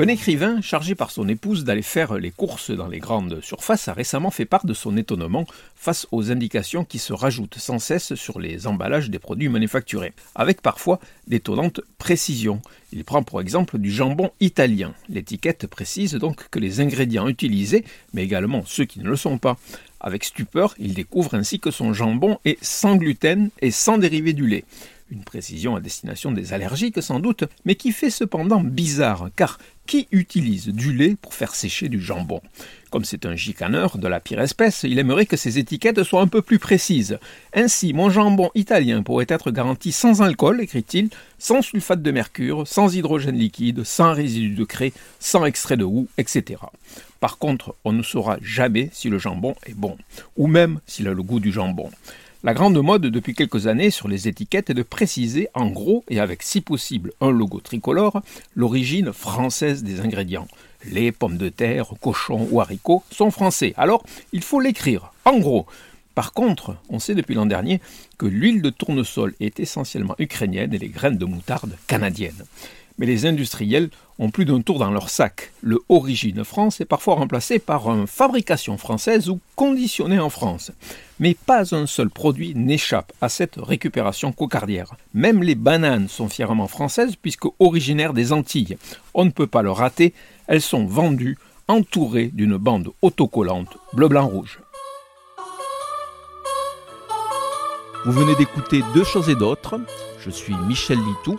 Un écrivain chargé par son épouse d'aller faire les courses dans les grandes surfaces a récemment fait part de son étonnement face aux indications qui se rajoutent sans cesse sur les emballages des produits manufacturés, avec parfois d'étonnantes précisions. Il prend pour exemple du jambon italien. L'étiquette précise donc que les ingrédients utilisés, mais également ceux qui ne le sont pas. Avec stupeur, il découvre ainsi que son jambon est sans gluten et sans dérivé du lait. Une précision à destination des allergiques sans doute, mais qui fait cependant bizarre, car qui utilise du lait pour faire sécher du jambon Comme c'est un gicaneur de la pire espèce, il aimerait que ses étiquettes soient un peu plus précises. Ainsi, mon jambon italien pourrait être garanti sans alcool, écrit-il, sans sulfate de mercure, sans hydrogène liquide, sans résidus de craie, sans extrait de houx, etc. Par contre, on ne saura jamais si le jambon est bon, ou même s'il a le goût du jambon. La grande mode depuis quelques années sur les étiquettes est de préciser en gros et avec si possible un logo tricolore l'origine française des ingrédients. Les pommes de terre, cochons ou haricots sont français, alors il faut l'écrire en gros. Par contre, on sait depuis l'an dernier que l'huile de tournesol est essentiellement ukrainienne et les graines de moutarde canadiennes mais les industriels ont plus d'un tour dans leur sac. Le Origine France est parfois remplacé par un fabrication française ou conditionné en France. Mais pas un seul produit n'échappe à cette récupération cocardière. Même les bananes sont fièrement françaises puisque originaires des Antilles. On ne peut pas le rater, elles sont vendues entourées d'une bande autocollante bleu-blanc-rouge. Vous venez d'écouter Deux choses et d'autres. Je suis Michel Litou.